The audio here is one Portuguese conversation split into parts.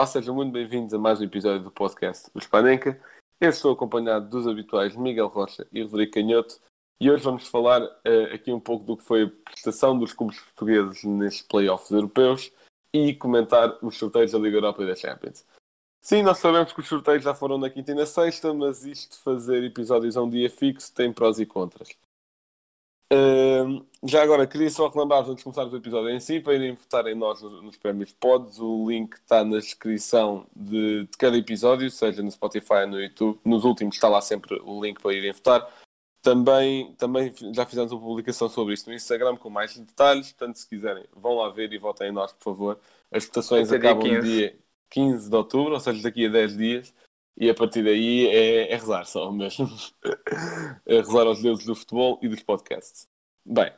Olá, sejam muito bem-vindos a mais um episódio do podcast do Spanenka. Eu estou acompanhado dos habituais Miguel Rocha e Rodrigo Canhoto e hoje vamos falar eh, aqui um pouco do que foi a prestação dos clubes portugueses nestes playoffs europeus e comentar os sorteios da Liga Europa e da Champions. Sim, nós sabemos que os sorteios já foram na quinta e na sexta, mas isto de fazer episódios a um dia fixo tem prós e contras. Já agora, queria só relembrar antes de começarmos o episódio em si, para irem votar em nós nos, nos prémios Pods. O link está na descrição de, de cada episódio, seja no Spotify ou no YouTube. Nos últimos está lá sempre o link para irem votar. Também, também já fizemos uma publicação sobre isto no Instagram com mais detalhes, portanto, se quiserem, vão lá ver e votem em nós, por favor. As votações Até dia acabam no 15. dia 15 de outubro, ou seja, daqui a 10 dias. E a partir daí é, é rezar só mesmo. é rezar aos deuses do futebol e dos podcasts. Bem,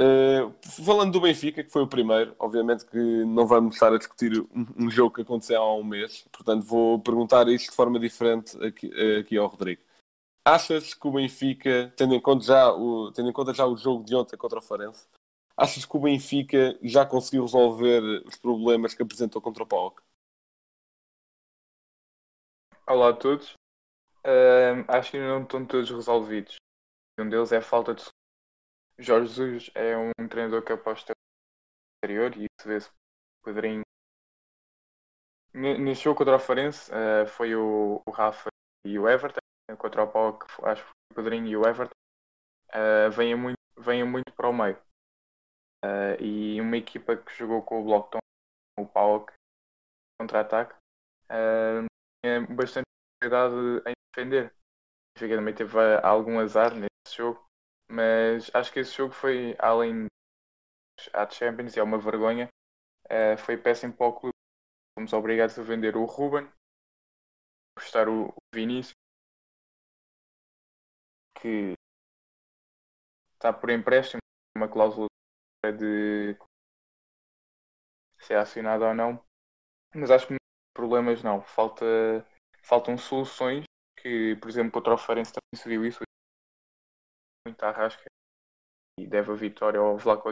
eh, falando do Benfica, que foi o primeiro, obviamente que não vamos estar a discutir um, um jogo que aconteceu há um mês, portanto vou perguntar isto de forma diferente aqui, aqui ao Rodrigo. Achas que o Benfica, tendo em, conta já o, tendo em conta já o jogo de ontem contra o Farense, achas que o Benfica já conseguiu resolver os problemas que apresentou contra o PAOK? Olá a todos. Ahm, acho que não estão todos resolvidos. Um deles é a falta de. Jorge Jesus é um treinador que aposta exterior e isso vê-se Pedrinho. Ne- Neste jogo contra o Farense ah, foi o, o Rafa e o Everton. Contra o Pau, que acho que foi o Pedrinho e o Everton. Uh, venha, muito, venha muito para o meio. Ah, e uma equipa que jogou com o Bloco Tom, o Pau, contra-ataque, ah, tinha bastante dificuldade em defender. O Benfica também teve ah, algum azar nesse jogo, mas acho que esse jogo foi além à Champions e é uma vergonha. eh, foi péssimo para o clube. Fomos obrigados a vender o Ruben, custar o, Vinícius, que está por empréstimo, uma cláusula de se é acionado ou não. Mas acho que problemas não. Falta, faltam soluções que, por exemplo, contra o Farense também se viu isso. Muito arrasca e deve a vitória ao Vlaco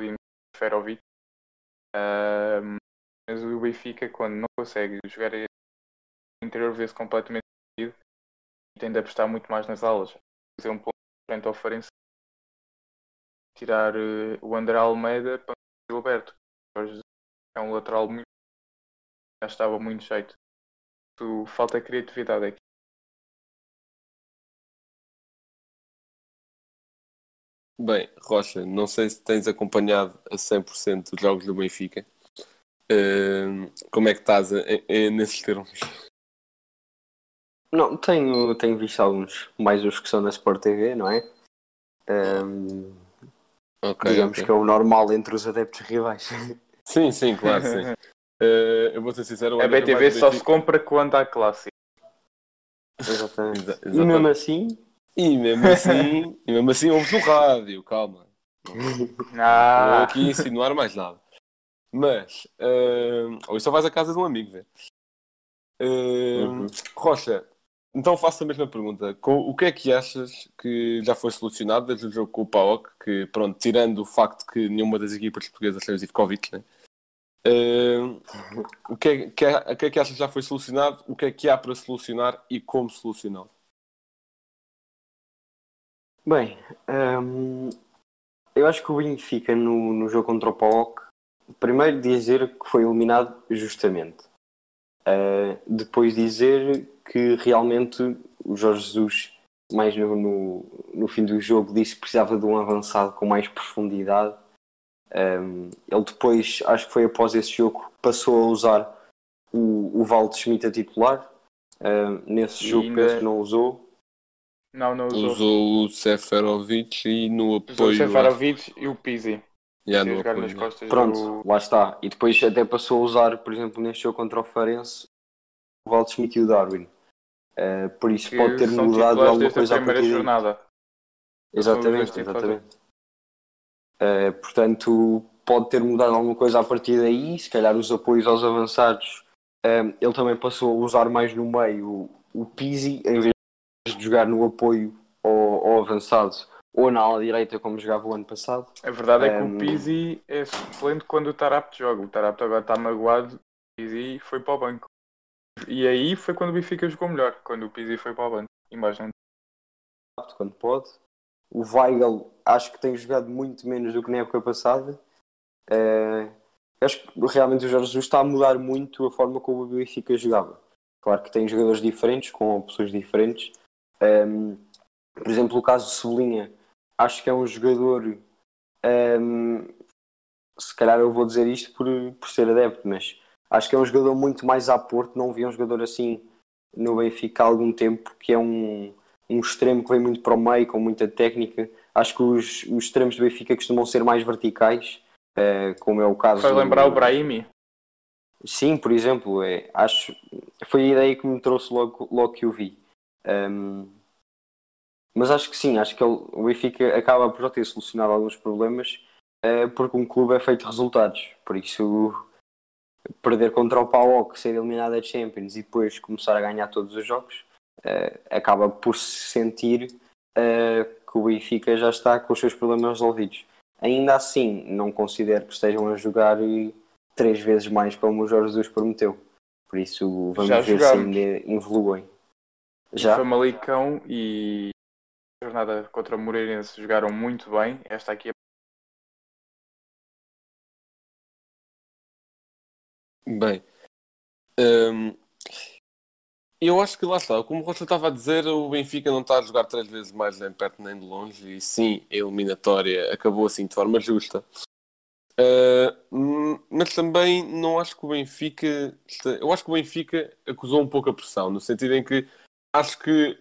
Ferovic. Ahm, mas o Benfica, quando não consegue jogar interior, vê-se completamente e tem de apostar muito mais nas alas. Por exemplo, frente ao Farense, tirar eh, o André Almeida para o Gilberto. É um lateral muito. Já estava muito jeito. Tu- Falta criatividade aqui. Bem, Rocha, não sei se tens acompanhado a 100% os jogos do Benfica. Ahm, como é que estás em- em- nesses termos? Não, tenho, tenho visto alguns, mais os que são na Sport TV, não é? Ehm, Ok, digamos ok. que é o normal entre os adeptos rivais. Sim, sim, claro, sim. Eh, eu vou ser sincero, A BTV só se compra quando há clássico. Exatamente. Exa- E mesmo assim, E mesmo assim, e mesmo assim ouves no rádio, calma. Não vou Ah, aqui insinuar mais nada. Mas, ahm, ou só vais à casa de um amigo ver. Ahm, Uhum. Rocha, então faço a mesma pergunta. Com, o que é que achas que já foi solucionado desde o jogo com o PAOK? Que, pronto, tirando o facto que nenhuma das equipas portuguesas o Zivkovic, né? O, que é, que é- que é que que já foi solucionado? O que é que há para solucionar e como solucioná-lo? bem, ehm, eu acho que o Benfica no, no jogo contra o PAOK, primeiro dizer que foi eliminado justamente. Eh, depois dizer que realmente o Jorge Jesus, mais no, no, no fim do jogo, disse que precisava de um avançado com mais profundidade. Um, ele depois, acho que foi após esse jogo, passou a usar o, o Valde Schmidt a titular. Um, nesse E jogo ainda- penso que não usou. não, não usou. Usou o Seferovic e no Usou o apoio. Sefarovic e o Pizzi. Se no apoio, nas costas Pronto, do... lá está. E depois até passou a usar, por exemplo, neste jogo contra o Farense, Waldschmidt e o Darwin. Uh, por isso Que pode ter mudado alguma coisa a partir jornada. Exatamente, exatamente. Uh, portanto, pode ter mudado alguma coisa a partir daí, se calhar os apoios aos avançados. Um, ele também passou a usar mais no meio o, o Pizzi, em vez de jogar no apoio ao, ao avançado ou na ala direita, como jogava o ano passado. A verdade é que Um, o Pizzi é suplente quando o Tarapte joga. O Tarapte agora está magoado. O Pizzi foi para o banco. E aí foi quando o Benfica jogou melhor. Quando o Pizzi foi para o banco. Não. quando pode. O Weigl acho que tem jogado muito menos do que na época passada. Eh, acho que realmente o Jorge Jesus está a mudar muito a forma como o Benfica jogava. Claro que tem jogadores diferentes, com opções diferentes. Ehm, por exemplo, o caso de Cebolinha, acho que é um jogador. ehm, se calhar eu vou dizer isto por, por ser adepto, mas acho que é um jogador muito mais a Porto. Não vi um jogador assim no Benfica há algum tempo, que é um, um extremo que vem muito para o meio, com muita técnica. Acho que os, os extremos do Benfica costumam ser mais verticais, eh, como é o caso. Do- lembrar o Brahimi. Sim, por exemplo, é, acho foi a ideia que me trouxe logo, logo que o vi. Ahm, mas acho que sim, acho que ele- o Benfica acaba por já ter solucionado alguns problemas eh, porque um clube é feito de resultados. Por isso, perder contra o PAOK, ser eliminado da Champions e depois começar a ganhar todos os jogos, acaba por se sentir eh, que o Benfica já está com os seus problemas resolvidos. Ainda assim, não considero que estejam a jogar eh, três vezes mais como o Jorge Jesus prometeu. Por isso, vamos Já ver jogámos. se ainda evoluem. Já? Famalicão e a jornada contra o Moreirense jogaram muito bem. Esta aqui é Bem, hum, eu acho que lá está, como o Rocha estava a dizer, o Benfica não está a jogar três vezes mais nem perto nem de longe, e sim, a eliminatória acabou assim de forma justa. Uh, mas também não acho que o Benfica, eu acho que o Benfica acusou um pouco a pressão, no sentido em que acho que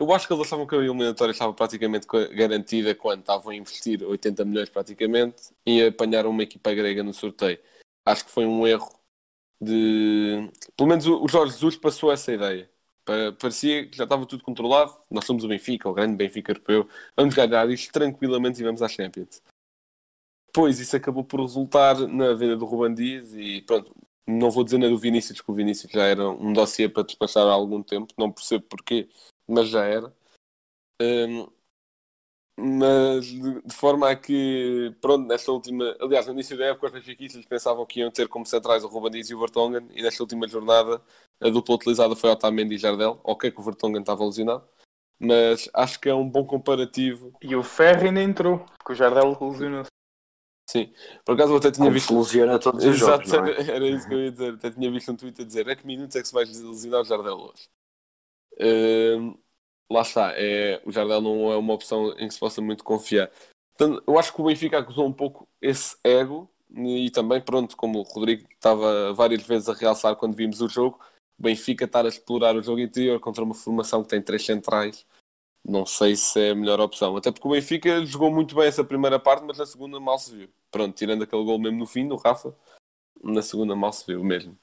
eu acho que eles achavam que a eliminatória estava praticamente garantida quando estavam a investir 80 milhões praticamente e apanharam uma equipa grega no sorteio acho que foi um erro de. Pelo menos o Jorge Jesus passou essa ideia. Pa- Parecia que já estava tudo controlado. Nós somos o Benfica, o grande Benfica europeu. Vamos ganhar isto tranquilamente e vamos à Champions. Depois isso acabou por resultar na venda do Ruban Dias e pronto. Não vou dizer na do Vinícius, porque o Vinícius já era um dossiê para despachar há algum tempo. Não percebo porquê, mas já era. Hum, mas de, de forma a que, pronto, nesta última, aliás, no início da época, os benfiquistas pensavam que iam ter como centrais o Ruben Dias e o Vertonghen, e nesta última jornada a dupla utilizada foi Otamendi e Jardel. Ok, que o Vertonghen estava lesionado, mas acho que é um bom comparativo. E o Ferro ainda entrou, porque o Jardel lesionou-se. Sim, por acaso eu até tinha Como visto. lesiona todos os Exato, jogos, não é? era isso que eu ia dizer. Até tinha visto um tweet a dizer: a que minutos é que se vai lesionar o Jardel hoje? Hum, lá está, é, o Jardel não é uma opção em que se possa muito confiar. Portanto, eu acho que o Benfica acusou um pouco esse ego e também, pronto, como o Rodrigo estava várias vezes a realçar quando vimos o jogo, o Benfica estar a explorar o jogo interior contra uma formação que tem três centrais. Não sei se é a melhor opção. Até porque o Benfica jogou muito bem essa primeira parte, mas na segunda mal se viu. Pronto, tirando aquele gol mesmo no fim, do Rafa, na segunda mal se viu mesmo.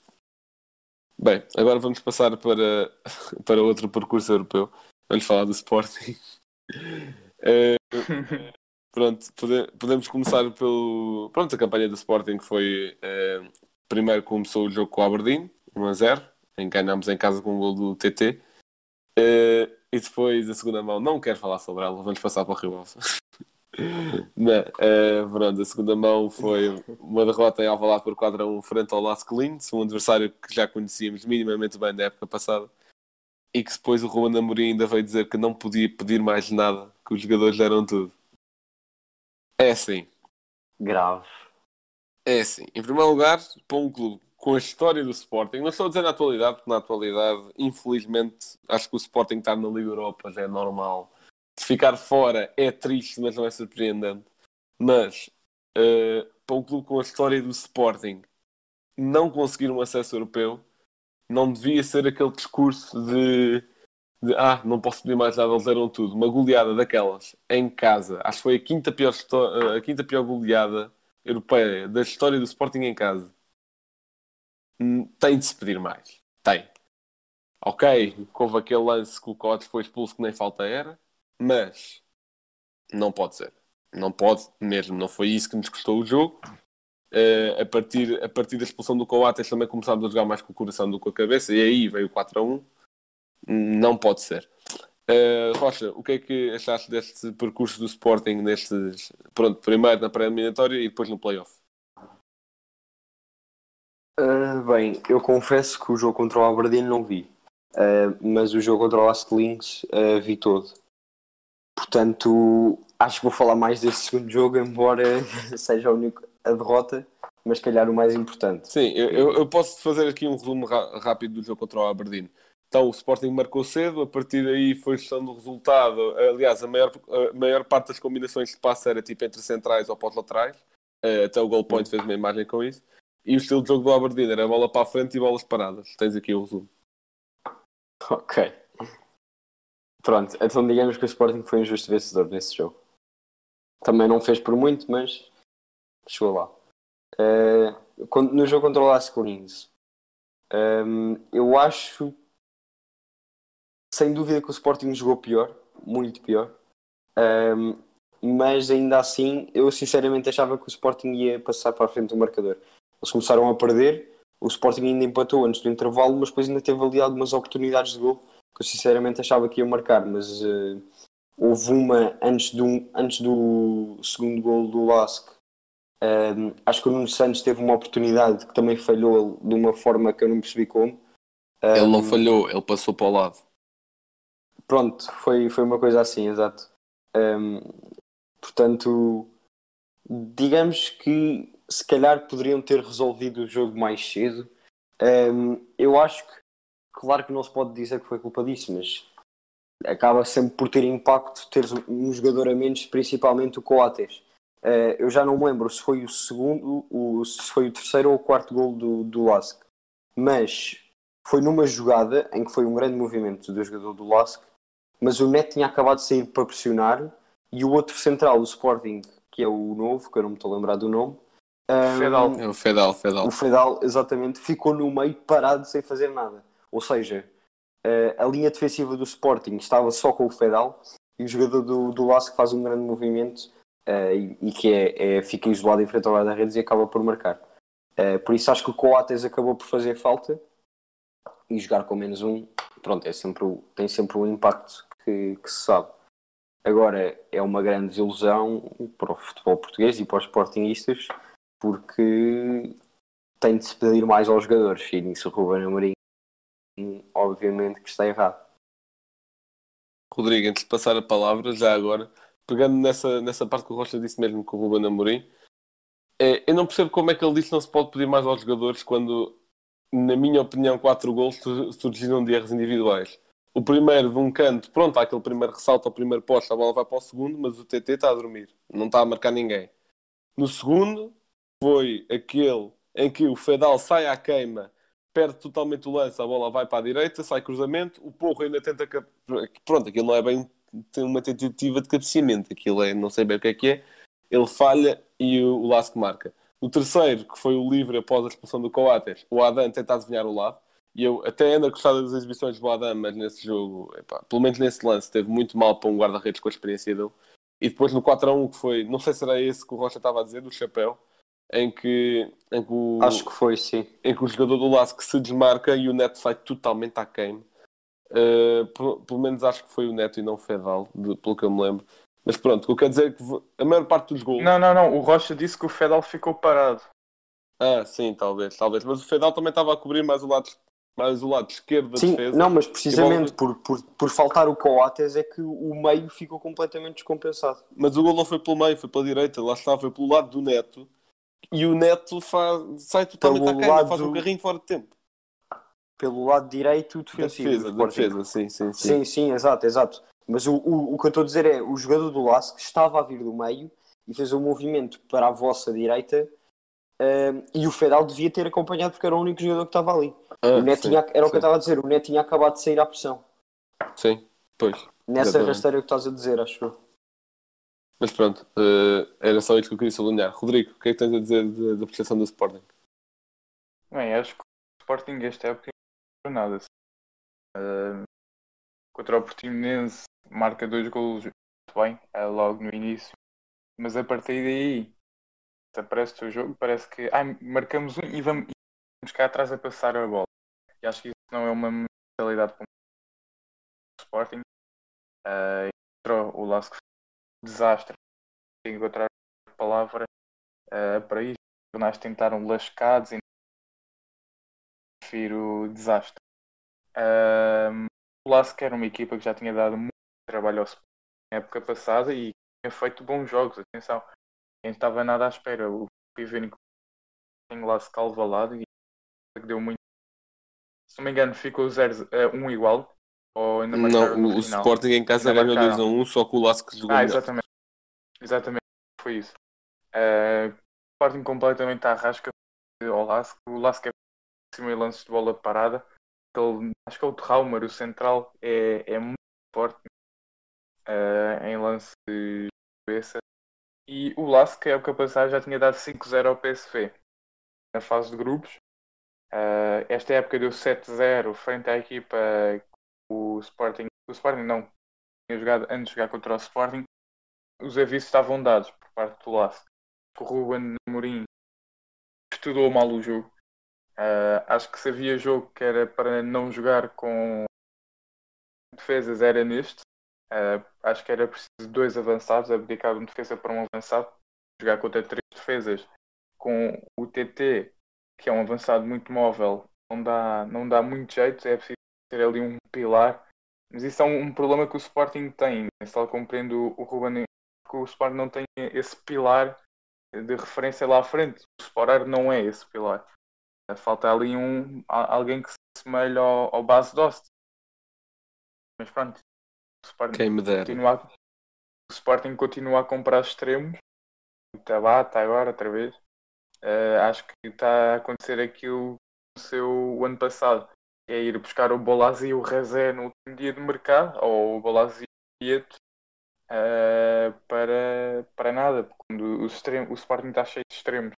Bem, agora vamos passar para, para outro percurso europeu. Vamos falar do Sporting. Eh, pronto, pode- podemos começar pelo. Pronto, a campanha do Sporting foi. eh, primeiro começou o jogo com o Aberdeen, 1 a 0, em que ganhámos em casa com o gol do TT. Eh, e depois a segunda mão, não quero falar sobre ela, vamos passar para o Rio Ave. Não, pronto, a segunda mão foi uma derrota em Alvalade por 4 a 1 frente ao Las Clins, um adversário que já conhecíamos minimamente bem da época passada e que depois o Ruben Amorim ainda veio dizer que não podia pedir mais nada, que os jogadores deram tudo. É assim, Grave. é assim. Em primeiro lugar, para um clube com a história do Sporting, não estou a dizer na atualidade, porque na atualidade, infelizmente, acho que o Sporting estar na Liga Europa já é normal. De ficar fora é triste, mas não é surpreendente. Mas, eh, para um clube com a história do Sporting não conseguir um acesso europeu, não devia ser aquele discurso de, de, ah, não posso pedir mais nada, eles deram tudo. Uma goleada daquelas em casa, acho que foi a quinta pior, eh, a quinta pior goleada europeia da história do Sporting em casa. Hum, Tem de se pedir mais. Tem. ok, houve aquele lance que o Cotes foi expulso que nem falta era, mas não pode ser. Não pode mesmo, não foi isso que nos custou o jogo. Uh, a, partir, a partir da expulsão do Coates também começámos a jogar mais com o coração do que com a cabeça e aí veio o 4 a 1. Não pode ser. Uh, Rocha, o que é que achaste deste percurso do Sporting nestes, pronto, primeiro na pré-eliminatória e depois no playoff? Uh, bem, eu confesso que o jogo contra o Aberdeen não vi, mas o jogo contra o Last Links vi todo. Portanto, acho que vou falar mais deste segundo jogo, embora seja a única a derrota, mas se calhar o mais importante. Sim, eu, eu posso fazer aqui um resumo rápido do jogo contra o Aberdeen. Então o Sporting marcou cedo, a partir daí foi gestão do resultado. Aliás, a maior, a maior parte das combinações de passe era tipo entre centrais ou pós-laterais. Eh, até o goal point fez uma imagem com isso. E o estilo de jogo do Aberdeen era bola para a frente e bolas paradas. Tens aqui o resumo. Ok. Pronto, então digamos que o Sporting foi um justo vencedor nesse jogo. Também não fez por muito, mas chegou lá. Uh, no jogo contra o Las Collins, um, ehm, eu acho sem dúvida que o Sporting jogou pior, muito pior. Um, mas ainda assim, eu sinceramente achava que o Sporting ia passar para a frente do marcador. Eles começaram a perder, o Sporting ainda empatou antes do intervalo, mas depois ainda teve ali algumas oportunidades de gol que eu sinceramente achava que ia marcar, mas uh, houve uma antes do, antes do segundo gol do Lask. Um, acho que o Nuno Santos teve uma oportunidade que também falhou de uma forma que eu não percebi como. Um, ele não falhou, ele passou para o lado. Pronto, foi, foi uma coisa assim, exato. Um, portanto, digamos que se calhar poderiam ter resolvido o jogo mais cedo. Eu acho que, claro que não se pode dizer que foi culpa disso, mas acaba sempre por ter impacto ter um jogador a menos, principalmente o Coates. Uh, eu já não me lembro se foi o segundo, o, se foi o terceiro ou o quarto gol do, do Lask, mas foi numa jogada em que foi um grande movimento do jogador do Lask mas o Neto tinha acabado de sair para pressionar e o outro central, o Sporting, que é o novo, que eu não me estou a lembrar do nome. Um, Fedal. É o Fedal, Fedal. O Fedal, exatamente, ficou no meio parado sem fazer nada. Ou seja, a linha defensiva do Sporting estava só com o Fedal e o jogador do, do que faz um grande movimento uh, e, e, que é, é, fica isolado em frente ao guarda-redes e acaba por marcar. Uh, por isso acho que o Coates acabou por fazer falta e jogar com menos um, pronto, é sempre, tem sempre um impacto que, que se sabe. Agora, é uma grande desilusão para o futebol português e para os sportingistas, porque tem de se pedir mais aos jogadores, e nisso o Ruben Amorim obviamente que está errado. Rodrigo, antes de passar a palavra, já agora, pegando nessa, nessa parte que o Rocha disse mesmo com o Ruben Amorim, é, eu não percebo como é que ele disse que não se pode pedir mais aos jogadores quando, na minha opinião, quatro gols surgiram de erros individuais o primeiro de um canto, pronto, há aquele primeiro ressalto ao primeiro posto, a bola vai para o segundo, mas o TT está a dormir, não está a marcar ninguém. No segundo, foi aquele em que o Fedal sai à queima, perde totalmente o lance, a bola vai para a direita, sai cruzamento, o Porro ainda tenta. Pronto, aquilo não é bem tem uma tentativa de cabeceamento, aquilo é, não sei bem o que é que é, ele falha e o, o Lasco marca. O terceiro, que foi o livre após a expulsão do Coates, o Adam tenta adivinhar o lado e eu até ando a gostar das exibições do Adam, mas nesse jogo, epá, pelo menos nesse lance, teve muito mal para um guarda-redes com a experiência dele. E depois no 4 a 1 que foi, não sei se era esse que o Rocha estava a dizer, do chapéu, em que, em que o, Acho que foi, sim. Em que o jogador do Lask se desmarca e o Neto sai totalmente à queima. Uh, pelo, pelo, menos acho que foi o Neto e não o Fedal, de, pelo que eu me lembro. Mas pronto, o que eu quero dizer é que a maior parte dos gols. Não, não, não. O Rocha disse que o Fedal ficou parado. Ah, sim, talvez, talvez. Mas o Fedal também estava a cobrir mais o lado mais o lado esquerdo da Sim, defesa. Não, mas precisamente por, por, por faltar o Coates é que o meio ficou completamente descompensado. Mas o gol não foi pelo meio, foi pela direita, lá está, foi pelo lado do Neto. E o Neto faz, sai totalmente pelo à queima, faz um carrinho fora de tempo. Pelo lado direito defensivo. Defesa, defesa, sim, sim, sim. Sim, sim, exato, exato. Mas o, o, o que eu estou a dizer é, o jogador do Lask estava a vir do meio e fez um movimento para a vossa direita um, e o Fedal devia ter acompanhado porque era o único jogador que estava ali. Ah, o Neto sim, tinha, era sim. o que eu estava a dizer, o Neto tinha acabado de sair à pressão. Sim, pois. Nessa exatamente. rasteira que estás a dizer, acho eu. Mas pronto, uh, era só isso que eu queria sublinhar. Rodrigo, o que é que tens a dizer da percepção do Sporting? Bem, acho que o Sporting esta época não nada. Uh, contra o Portimonense marca dois golos muito bem, uh, logo no início, mas a partir daí aparece o jogo, parece que ah, marcamos um e vamos, e cá atrás a passar a bola. E acho que isso não é uma mentalidade para o Sporting. Uh, entrou o Lasco desastre. Encontrar palavra uh, para isso. Os jornais tentaram lascados e prefiro desastre. O Lasco era uma equipa que já tinha dado muito trabalho ao Sporting na época passada e tinha feito bons jogos. Atenção, nem estava nada à espera. O Pivenico tem lá se calvalado e deu muito. Se não me engano, ficou 0 uh, um igual. Ou ainda não, o, o Sporting em casa ganhou 2 a 1, um, só que o Lasco jogou. Ah, exatamente. Exatamente, foi isso. Uh, o Sporting completamente à rasca ao. O Lasco é e lance de bola parada. Acho que é o Traumer, o central, é, é muito forte uh, em lance de cabeça e o Lask, que é o capaz já tinha dado 5-0 ao PSV na fase de grupos. Uh, esta época deu 7-0 frente à equipa o Sporting. O Sporting não tinha jogado antes de jogar contra o Sporting. Os avisos estavam dados por parte do Lask. O Ruben Amorim estudou mal o jogo. Uh, acho que se havia jogo que era para não jogar com defesas, era neste. Uh, acho que era preciso dois avançados, abdicar um defesa para um avançado, jogar contra três defesas com o TT, que é um avançado muito móvel, não dá, não dá muito jeito, é preciso ter ali um pilar. Mas isso é um, um problema que o Sporting tem. Se ela compreende o, Ruben, que o Sporting não tem esse pilar de referência lá à frente. O Sporar não é esse pilar. Falta ali um, alguém que se assemelhe ao, ao base Dost. Mas pronto, Sporting Quem me dera. Continua, o Sporting continua a comprar extremos. Está lá, está agora, outra vez. Uh, acho que está a acontecer aquilo que aconteceu o ano passado. É ir buscar o Bolazzi e o Rezé no último dia de mercado, ou o Bolazzi e o uh, para, para nada, quando o, extremo, o Sporting está cheio de extremos.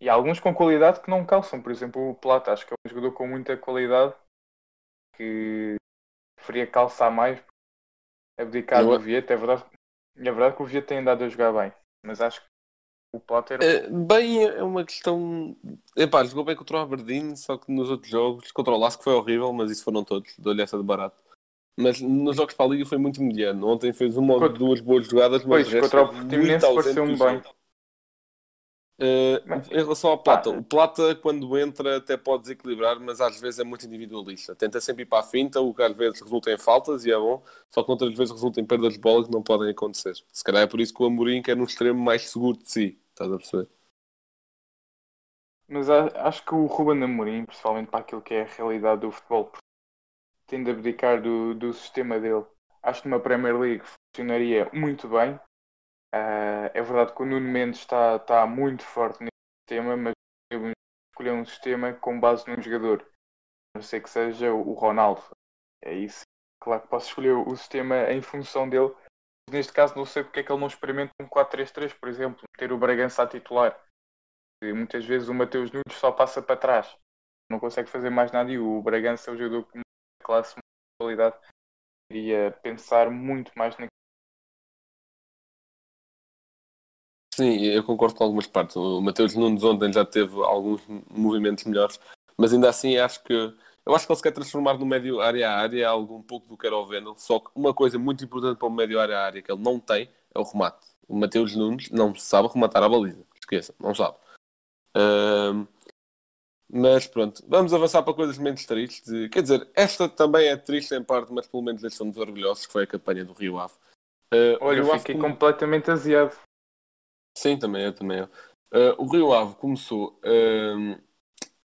E há alguns com qualidade que não calçam, por exemplo o Plata, acho que é um jogador com muita qualidade que preferia calçar mais, abdicar do Vieta. É verdade, é verdade que o Vieta tem andado a jogar bem, mas acho que o Potter. É, bem, é uma questão. Epá, jogou bem contra o Aberdeen, só que nos outros jogos, contra o Lasco foi horrível, mas isso foram todos, dou-lhe essa de barato. Mas nos jogos para a Liga foi muito mediano. Ontem fez uma ou duas boas jogadas, mas pois, contra o Portimonense pareceu-me bem. Uh, em relação ao Plata, o Plata quando entra até pode desequilibrar, mas às vezes é muito individualista. Tenta sempre ir para a finta, o que às vezes resulta em faltas e é bom, só que outras vezes resulta em perdas de bola que não podem acontecer. Se calhar é por isso que o Amorim quer um extremo mais seguro de si, estás a perceber? Mas acho que o Ruben Amorim, principalmente para aquilo que é a realidade do futebol, tende a abdicar do, do sistema dele. Acho que numa Premier League funcionaria muito bem, Uh, é verdade que o Nuno Mendes está, muito forte nesse sistema, mas escolher um sistema com base num jogador. A não sei que seja o Ronaldo. É isso. Claro que posso escolher o sistema em função dele. Neste caso não sei porque é que ele não experimenta um 4-3-3, por exemplo, ter o Bragança a titular. E muitas vezes o Mateus Nunes só passa para trás. Não consegue fazer mais nada e o Bragança é o jogador com classe, de qualidade. Queria pensar muito mais naquilo Sim, eu concordo com algumas partes. O Mateus Nunes ontem já teve alguns movimentos melhores, mas ainda assim acho que eu acho que ele se quer transformar no médio área a área algo um pouco do que era o Vendel. Só que uma coisa muito importante para o médio área a área que ele não tem é o remate. O Mateus Nunes não sabe rematar a baliza. Esqueça, não sabe. Uh, mas pronto, vamos avançar para coisas menos tristes. Quer dizer, esta também é triste em parte, mas pelo menos deixamos orgulhosos, que foi a campanha do Rio Ave. Uh, Olha, eu fiquei completamente aziado. Sim, também eu, também eu. Uh, o Rio Ave começou, uh,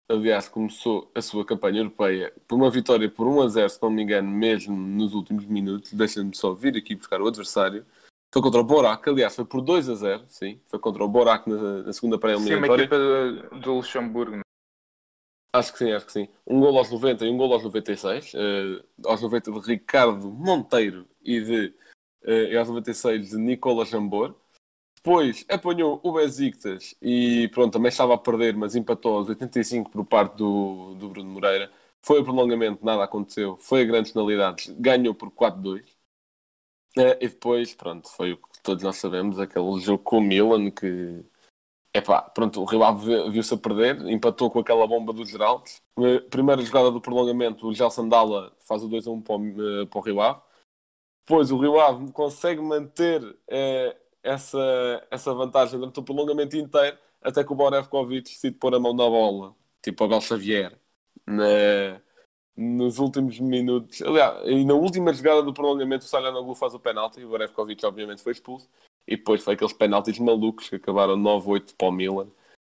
aliás, começou a sua campanha europeia por uma vitória por 1 a 0, se não me engano, mesmo nos últimos minutos. Deixa-me só vir aqui buscar o adversário. Foi contra o Borac, aliás, foi por 2 a 0, sim. Foi contra o Borac na, na segunda pré-eliminatória. Sim, uma equipa do, Luxemburgo. Né? Acho que sim, acho que sim. Um gol aos 90 e um gol aos 96. Uh, aos 90 de Ricardo Monteiro e, de, uh, e aos 96 de Nicola Jambor. Depois apanhou o Besiktas e pronto, também estava a perder, mas empatou aos 85 por parte do, do Bruno Moreira. Foi o prolongamento, nada aconteceu. Foi a grandes penalidades, ganhou por 4-2. Eh, e depois, pronto, foi o que todos nós sabemos, aquele jogo com o Milan que Epá, pronto, o Rio Ave viu-se a perder, empatou com aquela bomba do Geraldo. Eh, Primeira jogada do prolongamento, o Gelson Dalla faz o 2-1 para, o- eh, para o Rio Ave. Depois o Rio Ave consegue manter essa, essa vantagem durante o prolongamento inteiro, até que o Borevkovic decide pôr a mão na bola, tipo Gal Xavier, na- nos últimos minutos. Aliás, e na última jogada do prolongamento, o Salhanoglu faz o penalti, o Borevkovic obviamente foi expulso. E depois foi aqueles penaltis malucos que acabaram 9-8 para o Milan.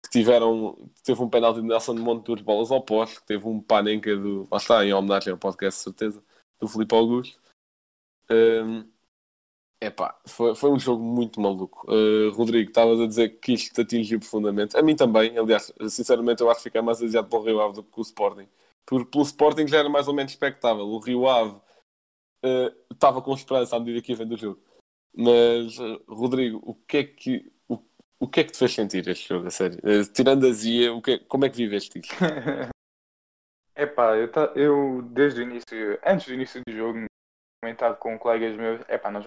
Que tiveram, teve um penalti de Nelson Monte duas bolas ao poste, teve um panenca do. Lá está, em homenagem ao podcast, certeza, do Filipe Augusto. Hum, epá, foi, foi um jogo muito maluco. Uh, Rodrigo, estavas a dizer que isto te atingiu profundamente. A mim também, aliás, sinceramente, eu acho que fiquei mais asiado pelo Rio Ave do que o Sporting. Por, pelo Sporting já era mais ou menos expectável. O Rio Ave uh, estava com esperança à medida que ia vendo o jogo. Mas, uh, Rodrigo, o que é que o, o que é que te fez sentir este jogo, a sério? Tirando a Zia, o que como é que viveste isto? Epá, eu, eu desde o início, antes do início do jogo, comentado com colegas meus, epá, nós,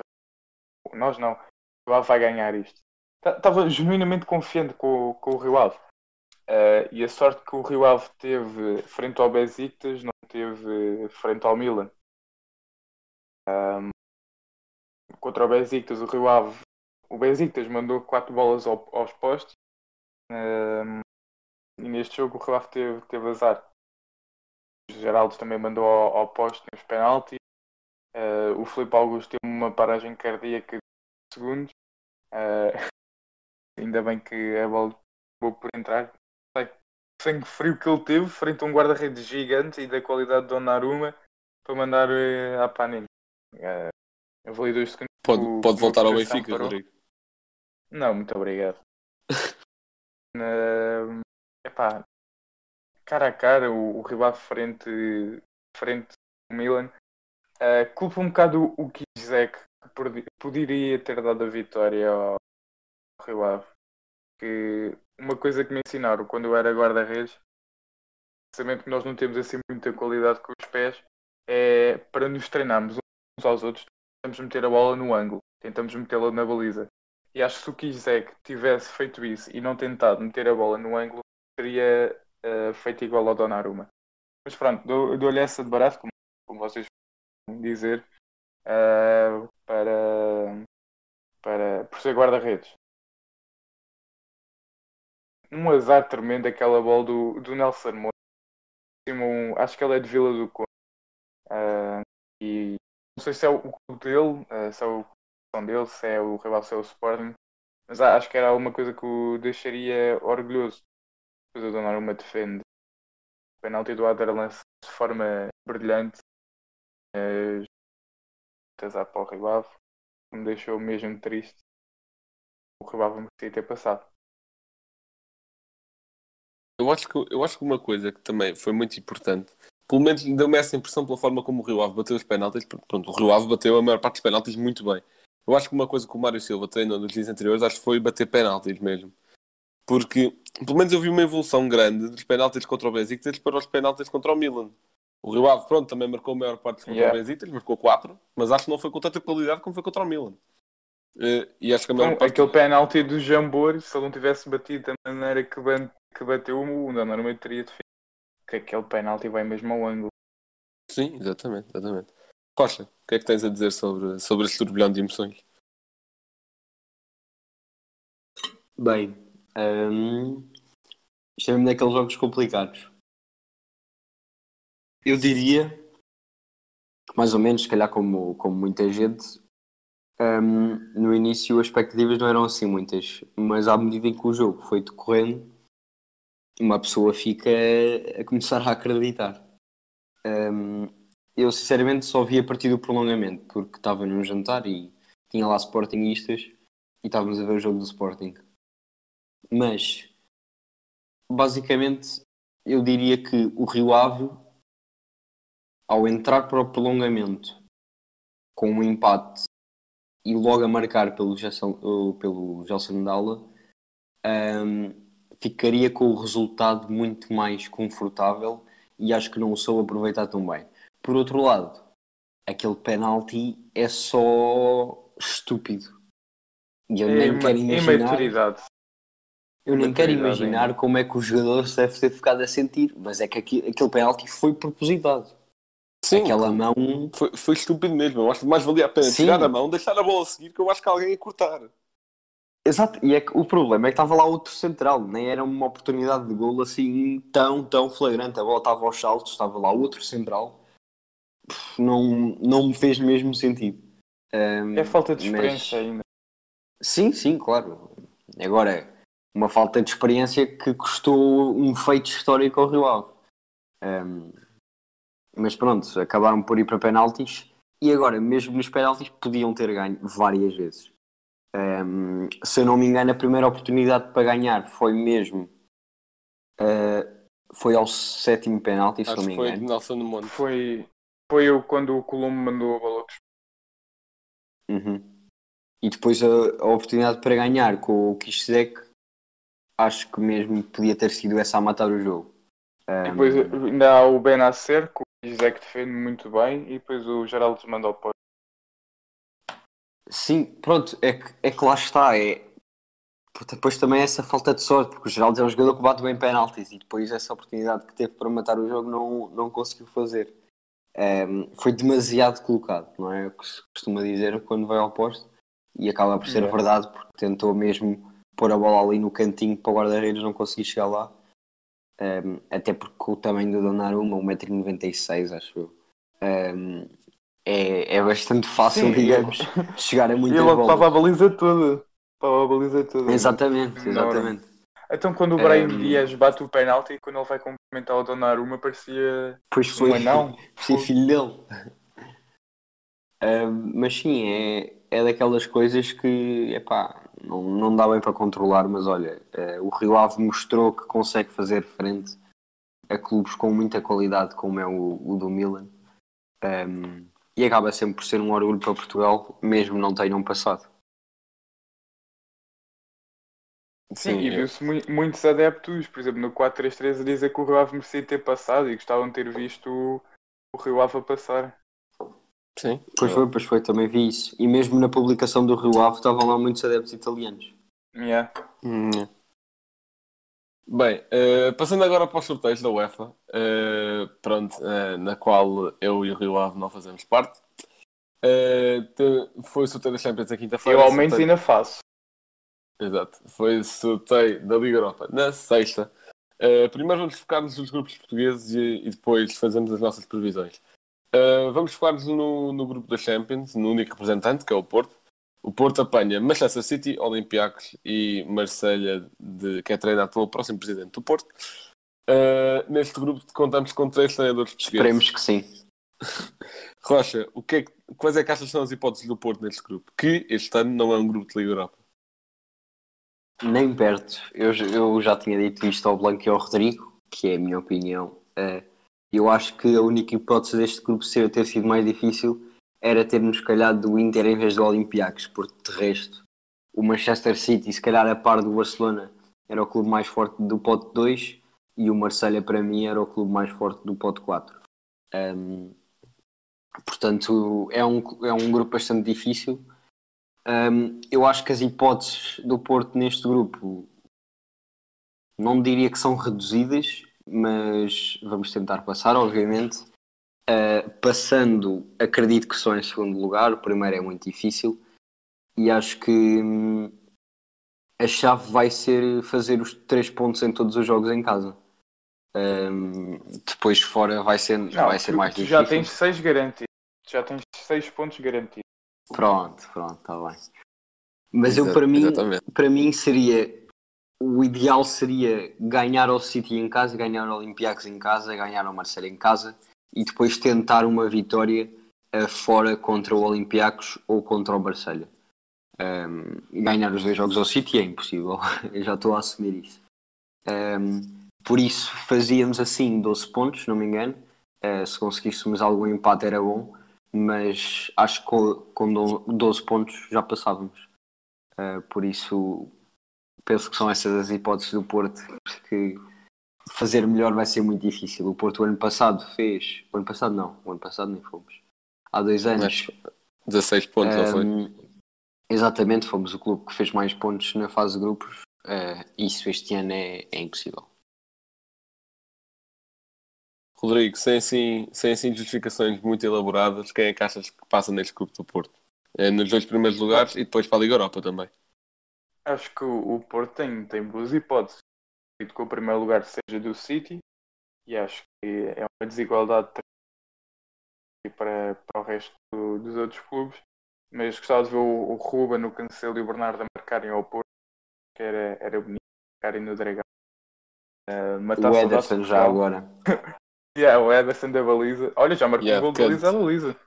nós não, o Ave vai ganhar isto. Estava genuinamente confiante com, com o Rio Ave. Eh, e a sorte que o Rio Ave teve frente ao Besiktas não teve frente ao Milan. Ahm, contra o Besiktas, o Rio Ave, o Besiktas mandou quatro bolas ao- aos postes. Ahm, e neste jogo o Rio Ave teve, teve azar. O Geraldo também mandou ao, ao poste nos penaltis. Eh, o Filipe Augusto teve uma paragem cardíaca segundos. Eh, ainda bem que a bola acabou por entrar. Sei, o sangue frio que ele teve frente a um guarda-redes gigante e da qualidade de Donnarumma para mandar eh, à Panini. Eh, eu vou dois segundos. Pode, O- pode o voltar ao Benfica, parou. Rodrigo. Não, muito obrigado. Ahm, epá, cara a cara, o, o Rio Ave frente, frente ao Milan, ah, culpa um bocado o Kizek, que perdi- poderia ter dado a vitória ao Rio Ave. Que uma coisa que me ensinaram quando eu era guarda-redes, sabendo que nós não temos assim muita qualidade com os pés, é para nos treinarmos uns aos outros, tentamos meter a bola no ângulo, tentamos metê-la na baliza. E acho que se o Kizek tivesse feito isso e não tentado meter a bola no ângulo, teria eh, feito igual ao Donnarumma. Mas pronto, dou- dou-lhe essa de barato, como, como vocês dizer, eh, para, para, por ser guarda-redes. Um azar tremendo aquela bola do, do Nelson Moura. Acho que ele é de Vila do Conde. Eh, e não sei se é o clube dele, eh, se é o dele, se é o rival, se é o Sporting, mas a- acho que era alguma coisa que o deixaria orgulhoso. Depois o Donnarumma defende o penalti do Aderlan de forma brilhante. Eh, Azar para o que me deixou mesmo triste. O Rio Ave merecia ter passado. Eu acho, que, eu acho que uma coisa que também foi muito importante, pelo menos deu-me essa impressão pela forma como o Rio Ave bateu os penaltis. Pronto, o Rio Ave bateu a maior parte dos penaltis muito bem. Eu acho que uma coisa que o Mário Silva treinou nos dias anteriores, acho que foi bater penaltis mesmo. Porque, pelo menos eu vi uma evolução grande dos penaltis contra o Besiktas para os penaltis contra o Milan. O Rio Ave, pronto, também marcou a maior parte contra Yeah. o Besiktas, marcou 4, mas acho que não foi com tanta qualidade como foi contra o Milan. Eh, E acho que a maior Então, parte... aquele penalti do Jambor, se ele não tivesse batido da maneira que, bateu, o Donnarumma teria defendido. Que aquele penalti vai mesmo ao ângulo. Sim, exatamente, exatamente. Costa, o que é que tens a dizer sobre, sobre este turbilhão de emoções? Bem, hum, isto é mesmo daqueles jogos complicados. Eu diria mais ou menos, se calhar como, como muita gente, hum, no início as expectativas não eram assim muitas, mas à medida em que o jogo foi decorrendo, uma pessoa fica a começar a acreditar. Hum, eu sinceramente só vi a partir do prolongamento, porque estava num jantar e tinha lá Sportingistas e estávamos a ver o jogo do Sporting. Mas, basicamente, eu diria que o Rio Ave, ao entrar para o prolongamento com um empate e logo a marcar pelo Gelson, eh, pelo Gelson Dalla, ehm, ficaria com o resultado muito mais confortável e acho que não o soube aproveitar tão bem. Por outro lado, aquele penalti é só estúpido. E eu nem quero imaginar, Imaturidade. eu nem quero imaginar como é que o jogador se deve ter ficado a sentir, mas é que aquele penalti foi propositado. Sim, Aquela mão foi, foi estúpido mesmo. Eu acho que mais valia a pena Sim. tirar a mão, deixar a bola seguir, que eu acho que alguém ia cortar. Exato, e é que o problema é que estava lá outro central, nem era uma oportunidade de golo assim tão, tão flagrante. A bola estava aos saltos, estava lá outro central, Pff, não, não me fez mesmo sentido. Ahm, É falta de mas- experiência ainda. Sim, sim, claro. Agora, uma falta de experiência que custou um feito histórico ao Rio Ave. Ahm, mas pronto, acabaram por ir para penaltis e agora, mesmo nos penaltis, podiam ter ganho várias vezes. Ahm, se eu não me engano, a primeira oportunidade para ganhar foi mesmo. ah, foi ao sétimo penalti, se Acho não me que foi de engano. Nelson do Monte. Foi, foi eu quando o Colombo mandou a bola para Uhum. E depois a, a oportunidade para ganhar com o Kishzek, acho que mesmo podia ter sido essa a matar o jogo. E Ahm, depois ainda há o Benacer, que José que defende muito bem, e depois o Geraldo manda ao posto. Sim, pronto, é que, é que lá está. É... Depois também essa falta de sorte, porque o Geraldo é um jogador que bate bem penaltis e depois essa oportunidade que teve para matar o jogo não, não conseguiu fazer. Ahm, foi demasiado colocado, não é? O que se costuma dizer quando vai ao posto e acaba por ser Yeah. verdade porque tentou mesmo pôr a bola ali no cantinho para o guarda-redes não conseguir chegar lá. Ahm, até porque o tamanho do Donnarumma, 1,96m, acho eu, ahm, é, é bastante fácil, Sim, digamos, chegar a E muitas ele bolas. a baliza toda. Ocupava a baliza toda. Exatamente, exatamente. Então quando o Brian Ehm. Dias bate o penalti, quando ele vai cumprimentar o Donnarumma, parecia Pois foi, um anão. sim, filho dele. Mas sim, é, é daquelas coisas que epá, não, não dá bem para controlar, mas olha, ah, o Rio Ave mostrou que consegue fazer frente a clubes com muita qualidade, como é o, o do Milan. Ahm, e acaba sempre por ser um orgulho para Portugal, mesmo não tenham passado. Sim, e eu- viu-se mui- muitos adeptos, por exemplo, no 4-3-3, a dizer que o Rio Ave merecia ter passado e gostavam de ter visto o, o Rio Ave a passar. Sim. Pois foi, pois foi, também vi isso. E mesmo na publicação do Rio Ave estavam lá muitos adeptos italianos. Yeah. É. Bem, eh, passando agora para os sorteios da UEFA, eh, pronto, eh, na qual eu e o Rio Ave não fazemos parte. Te- foi o sorteio da Champions na quinta-feira. Eu ao menos sorteio- ainda faço. Exato, foi o sorteio da Liga Europa na sexta. Primeiro vamos focar-nos nos grupos portugueses e, e depois fazemos as nossas previsões. Eh, vamos focar-nos no, no grupo da Champions, no único representante, que é o Porto. O Porto apanha Manchester City, Olympiacos e Marselha, de, que é treinado pelo próximo presidente do Porto. Uh, neste grupo contamos com três treinadores portugueses. Esperemos que sim. Rocha, o que é quais é que achas são as hipóteses do Porto neste grupo? Que este ano não é um grupo de Liga Europa. Nem perto. Eu, eu já tinha dito isto ao Blanco e ao Rodrigo, que é a minha opinião. Eh, eu acho que a única hipótese deste grupo ser, ter sido mais difícil era termos calhado do Inter em vez do Olympiacos, porque de resto o Manchester City, se calhar a par do Barcelona, era o clube mais forte do pote 2 e o Marselha para mim era o clube mais forte do pote 4. Ahm, portanto, é um, é um grupo bastante difícil. Ahm, eu acho que as hipóteses do Porto neste grupo não diria que são reduzidas, mas vamos tentar passar, obviamente. Ah, passando, acredito que só em segundo lugar, o primeiro é muito difícil e acho que hum, a chave vai ser fazer os três pontos em todos os jogos em casa. Ahm, depois fora vai ser, Não, vai ser tu, mais difícil. já tens seis garantidos. Já tens seis pontos garantidos. Pronto, pronto, está bem. Mas eu Exa- para mim, Exatamente. para mim seria o ideal seria ganhar ao City em casa, ganhar ao Olympiacos em casa, ganhar ao Marcelo em casa e depois tentar uma vitória eh, fora contra o Olympiacos ou contra o Barcelona. Ahm, ganhar os dois jogos ao City é impossível, eu já estou a assumir isso. Ahm, por isso fazíamos assim 12 pontos, não me engano. Eh, se conseguíssemos algum empate era bom, mas acho que com, com do- 12 pontos já passávamos. Uh, por isso penso que são essas as hipóteses do Porto que fazer melhor vai ser muito difícil. O Porto, o ano passado, fez. O ano passado, não. O ano passado nem fomos. Há dois anos. 16 pontos, não foi? Hum, exatamente, fomos o clube que fez mais pontos na fase de grupos. Uh, isso este ano é, é impossível. Rodrigo, sem assim, sem assim justificações muito elaboradas, quem é que achas que passa neste grupo do Porto? É nos dois primeiros lugares e depois para a Liga Europa também. Acho que o, Porto tem, tem boas hipóteses. Acredito que o primeiro lugar seja do City e acho que é uma desigualdade para, para o resto do, dos outros clubes. Mas gostava de ver o, o Ruben, o Cancelo e o Bernardo a marcarem ao Porto, que era, era bonito, marcarem no Dragão. Uh, o Ederson já agora. yeah, o Ederson da baliza. Olha, já marcou Yeah, um gol de baliza à baliza.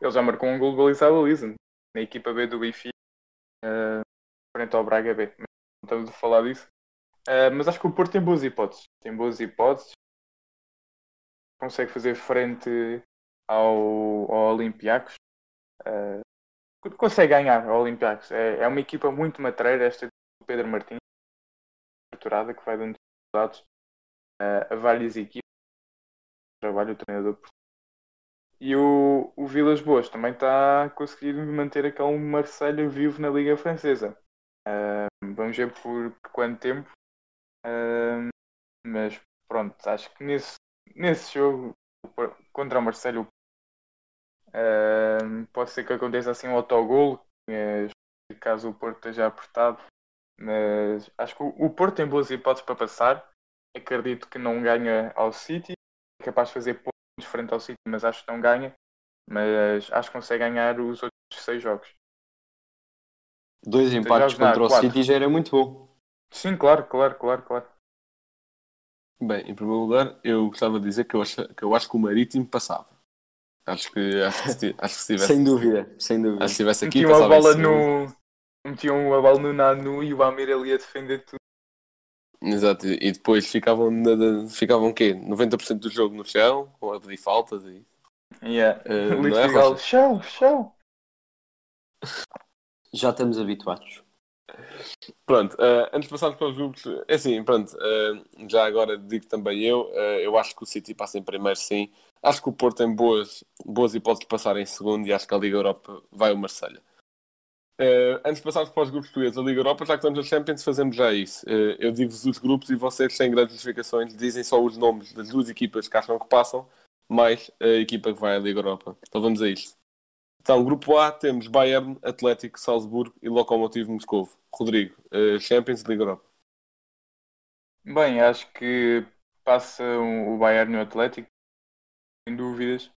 Ele já marcou um gol de baliza à baliza na equipa B do Benfica, uh, frente ao Braga B. Não estamos a falar disso. Uh, mas acho que o Porto tem boas hipóteses. Tem boas hipóteses. Consegue fazer frente ao, ao Olympiacos. Uh, consegue ganhar ao Olympiacos. É, é uma equipa muito matreira, esta do Pedro Martins, estruturada, que vai dando resultados uh, a várias equipas. Trabalho o treinador. E o, o Vilas Boas também está a conseguir manter aquele Marselha vivo na Liga Francesa. Vamos ver por, quanto tempo. Uh, mas pronto, acho que nesse, nesse jogo contra o Marcelo uh, pode ser que aconteça assim um autogol, mas caso o Porto esteja apertado. Mas acho que o, o Porto tem boas hipóteses para passar. Acredito que não ganha ao City, é capaz de fazer pontos frente ao City, mas acho que não ganha. Mas acho que consegue ganhar os outros seis jogos. Dois empates contra o quatro. City já era muito bom. Sim, claro, claro, claro, claro. Bem, em primeiro lugar, eu gostava de dizer que eu acho que, eu acho que o Marítimo passava. Acho que, acho que, se, acho que se tivesse, Sem dúvida, sem dúvida. acho que se tivesse aqui, Metiam a bola no. Metiam a bola no Nanu e o Amir ali a defender tudo. Exato, e depois ficavam, ficavam o quê? 90% do jogo no chão, ou a pedir faltas e... Yeah. Eh, Luís é, Figal, chão, chão. Já estamos habituados. Pronto, eh, antes de passarmos para os grupos, é assim, pronto, eh, já agora digo também eu, eh, eu acho que o City passa em primeiro, sim. Acho que o Porto tem boas, boas hipóteses de passar em segundo e acho que a Liga Europa vai o Marselha. Antes de passarmos para os grupos portugueses da Liga Europa, já que estamos na Champions, fazemos já isso. Eu digo-vos os grupos e vocês, sem grandes justificações, dizem só os nomes das duas equipas que acham que passam, mais a equipa que vai à Liga Europa. Então vamos a isto. Então, grupo A, temos Bayern, Atlético, Salzburgo e Lokomotiv Moscovo. Rodrigo, eh, Champions e Liga Europa. Bem, acho que passa o Bayern no Atlético, sem dúvidas.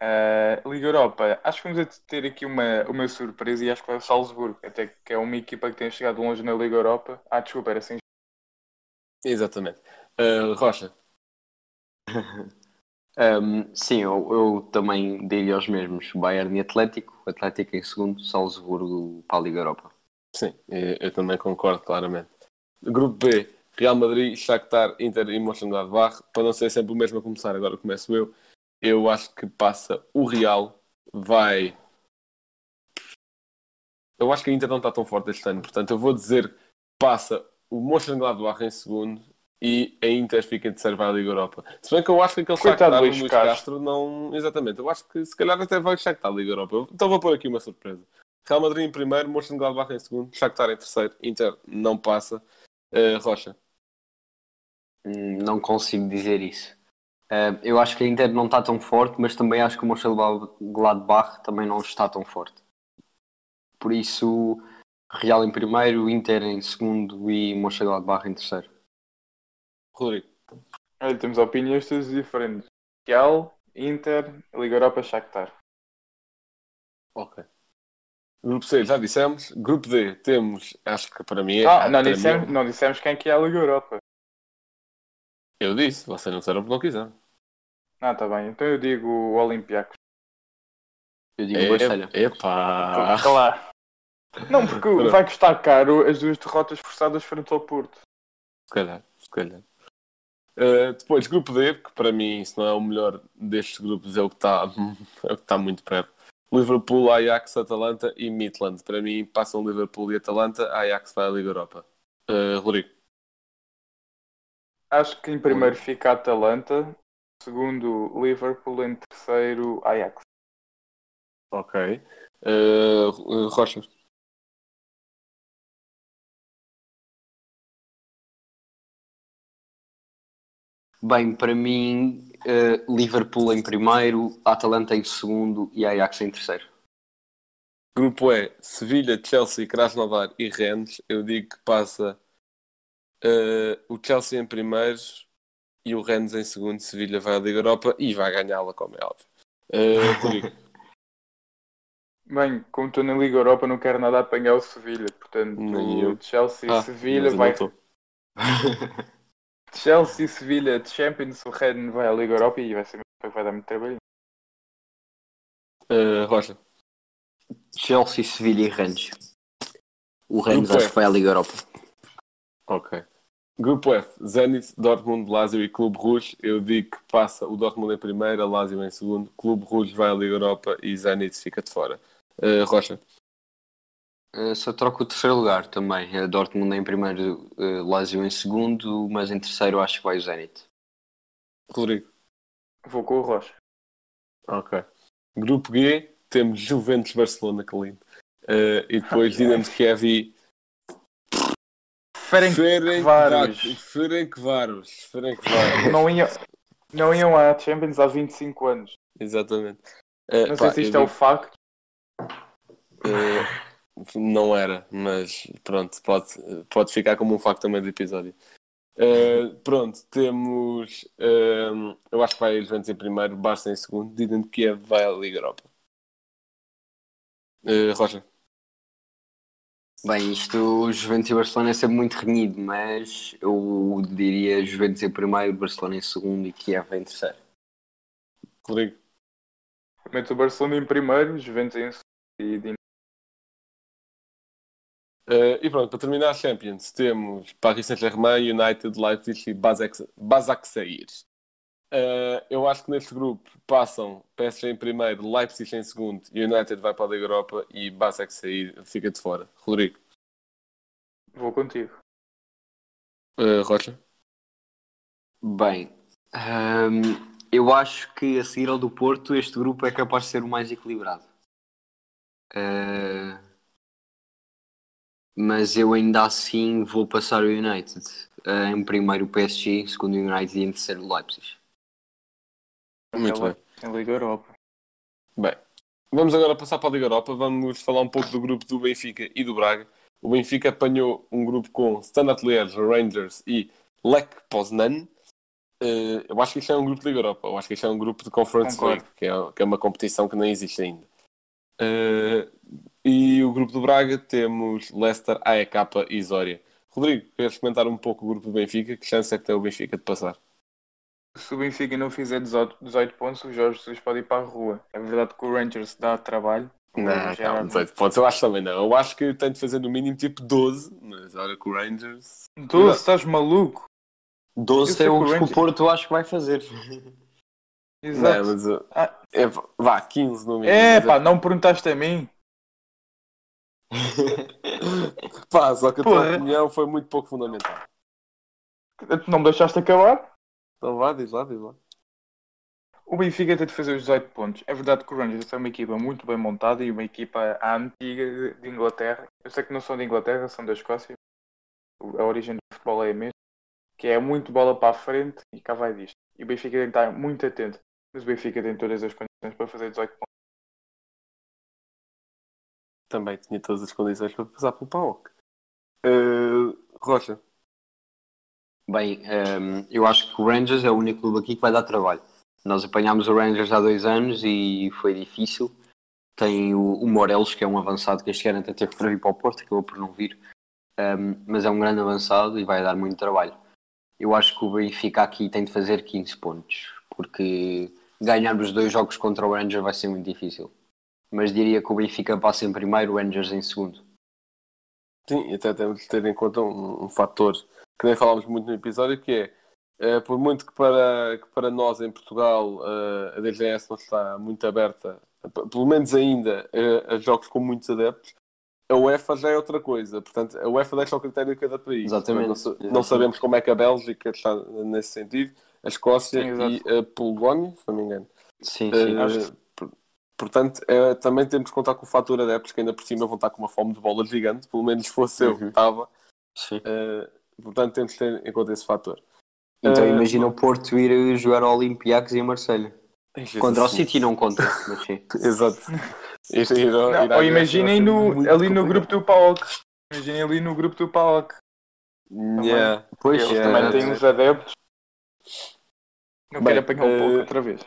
Ah, Liga Europa, acho que vamos a ter aqui uma, uma surpresa e acho que vai o Salzburgo, até que é uma equipa que tem chegado longe na Liga Europa. Ah, desculpa, era sem. Exatamente. Eh, Rocha, Um, sim, eu, eu também dei-lhe aos mesmos. Bayern e Atlético. Atlético em segundo, Salzburgo para a Liga Europa. sim, eu também concordo claramente. Grupo B, Real Madrid, Shakhtar, Inter e Mönchengladbach. Para não ser sempre o mesmo a começar, agora começo eu. Eu acho que passa o Real, vai... Eu acho que a Inter não está tão forte este ano, portanto eu vou dizer que passa o Mönchengladbach em segundo e a Inter fica em terceiro vai à Liga Europa. Se bem que eu acho que aquele Shakhtar do Luís Castro. Castro não... Exatamente, eu acho que se calhar até vai o Shakhtar à Liga Europa. Então vou pôr aqui uma surpresa. Real Madrid em primeiro, Mönchengladbach em segundo, Shakhtar em terceiro, Inter não passa. Eh, Rocha, Hum, Não consigo dizer isso. Uh, eu acho que a Inter não está tão forte, mas também acho que o Mönchengladbach também não está tão forte. Por isso, Real em primeiro, Inter em segundo e Mönchengladbach em terceiro. Rodrigo. Olha, temos opiniões todas diferentes. Real, Inter, Liga Europa, Shakhtar. Ok. Grupo C, já dissemos. Grupo D, temos, acho que para mim é. Ah, não dissemos, mim não dissemos quem que é a Liga Europa. Eu disse, vocês não disseram porque não quiseram. Ah, tá bem. Então eu digo o Olympiacos. Eu digo Marselha. Epá! Claro. Não, porque vai custar caro as duas derrotas forçadas frente ao Porto. Se calhar, se calhar. Uh, depois, grupo D, que para mim, se não é o melhor destes grupos, é o que está é o que está muito perto. Liverpool, Ajax, Atalanta e Midland. Para mim, passam Liverpool e Atalanta, Ajax vai à Liga Europa. Uh, Rodrigo. Acho que em primeiro fica Atalanta, segundo Liverpool, em terceiro Ajax. Ok. Uh, Rocha. Bem, para mim, eh, Liverpool em primeiro, Atalanta em segundo e Ajax em terceiro. Grupo E, Sevilha, Chelsea, Krasnodar e Rennes. Eu digo que passa eh, o Chelsea em primeiro e o Rennes em segundo. Sevilha vai à Liga Europa e vai ganhá-la, como é óbvio. Uh, Rodrigo. Bem, como estou na Liga Europa, não quero nada apanhar o Sevilha. Portanto, o Chelsea Ah, e Sevilha mas eu vai. Chelsea e Sevilha de Champions, o Rennes vai à Liga Europa e vai ser vai dar muito trabalho. Uh, Rocha. Chelsea, Sevilha e Rennes. O Rennes acho que vai à Liga Europa. Ok. Grupo F, Zenit, Dortmund, Lazio e Clube Rouge. Eu digo que passa o Dortmund em primeiro, a Lazio em segundo. Clube Rouge vai à Liga Europa e Zenit fica de fora. Uh, Rocha. Eh, só troco o terceiro lugar também. Eh, Dortmund em primeiro, eh, Lazio em segundo, mas em terceiro acho que vai o Zenit. Rodrigo. Vou com o Rocha. Ok. Grupo G, temos Juventus Barcelona, que lindo. Uh, e depois Dinamo de Kiev e Ferencváros. Ferencváros. Ferencváros. Não iam, não iam à Champions há 25 anos. Exatamente. Uh, Não pá, sei se isto é o facto. Uh, não era, mas pronto, pode, pode ficar como um facto também do episódio. Uh, pronto, temos. um, eu acho que vai Juventus em primeiro, Barça em segundo, Dinamo de Kiev vai à Liga Europa. Uh, Roger, Bem, isto, Juventus e Barcelona é sempre muito renhido, mas eu diria Juventus em primeiro, Barcelona em segundo e Kiev em terceiro. Rodrigo, Meto o Barcelona em primeiro, Juventus em segundo e. Uh, e pronto, para terminar a Champions, temos Paris Saint-Germain, United, Leipzig e Basak- Basaksehir. Uh, eu acho que neste grupo passam PSG em primeiro, Leipzig em segundo, United vai para a Liga Europa e Basaksehir fica de fora. Rodrigo, Vou contigo. uh, Rocha. Bem, hum, eu acho que a seguir ao do Porto, este grupo é capaz de ser o mais equilibrado. Uh, mas eu ainda assim vou passar o United. Uh, em primeiro o PSG, em segundo o United e em terceiro o Leipzig. Muito bem. Em Liga Europa. Bem, vamos agora passar para a Liga Europa. Vamos falar um pouco do grupo do Benfica e do Braga. O Benfica apanhou um grupo com Standard Liège, Rangers e Lech Poznan. Eh, eu acho que isto é um grupo de Liga Europa. Eu acho que isto é um grupo de Conference Concordo. League, que é, que é uma competição que nem existe ainda. E o grupo do Braga temos Leicester, AEK e Zória. Rodrigo, queres comentar um pouco o grupo do Benfica? Que chance é que tem o Benfica de passar? Se o Benfica não fizer 18, 18 pontos, o Jorge Jesus pode ir para a rua. É verdade que o Rangers dá trabalho. Não, Já- calma, 18 pontos. Eu acho também não. Eu acho que tem de fazer no mínimo tipo 12, mas olha que o Rangers. 12, estás maluco? 12 Eu sei é o que o Porto acho que vai fazer. Exato. Não, mas, Ah. é, vá, 15 no mínimo. É, pá, não me perguntaste a mim. pá, só que a Porra. tua opinião foi muito pouco fundamental. Tu não me deixaste acabar? Então vá, diz lá, diz lá. O Benfica tem de fazer os 18 pontos. É verdade que o Rangers é uma equipa muito bem montada e uma equipa antiga de Inglaterra. Eu sei que não são de Inglaterra, são da Escócia. A origem do futebol é a mesma. Que é muito bola para a frente e cá vai disto. E o Benfica tem de estar muito atento. Mas o Benfica tem todas as condições para fazer 18 pontos. Também tinha todas as condições para passar pelo PAOK. Uh, Rocha, Bem, hum, eu acho que o Rangers é o único clube aqui que vai dar trabalho. Nós apanhámos o Rangers há dois anos e foi difícil. Tem o, o Morelos, que é um avançado que este ano até teve para vir para o Porto, acabou por não vir. Hum, mas é um grande avançado e vai dar muito trabalho. Eu acho que o Benfica aqui tem de fazer 15 pontos, porque ganharmos dois jogos contra o Rangers vai ser muito difícil. Mas diria que o Benfica passa em primeiro, o Rangers em segundo. sim, até temos de ter em conta um, um fator que nem falámos muito no episódio, que é, eh, por muito que para, que para nós em Portugal eh, a DGS não está muito aberta, pelo menos ainda, eh, a jogos com muitos adeptos, a UEFA já é outra coisa. Portanto, a UEFA deixa ao critério de cada país. Exatamente. Não, Exatamente. sabemos como é que a Bélgica está nesse sentido, a Escócia Sim, e a Polónia, se não me engano. Sim, sim. Portanto, eh, também temos que contar com o fator adeptos, que ainda por cima vão estar com uma fome de bola gigante, pelo menos fosse eu que Uhum. estava. sim. Eh, portanto, temos que ter em conta esse fator. Então Eh, imagina o Porto ir jogar ao Olympiacos e a Marselha. Contra o City não conta, mas sim. Exato. Ir- ir- ir Não, à ou imaginem no, ali no complicado. grupo do PAOK. Imaginem ali no grupo do PAOK. Yeah. Pois, Eles Yeah, também yeah, têm uns adeptos. Não Bem, quero apanhar um pouco outra vez.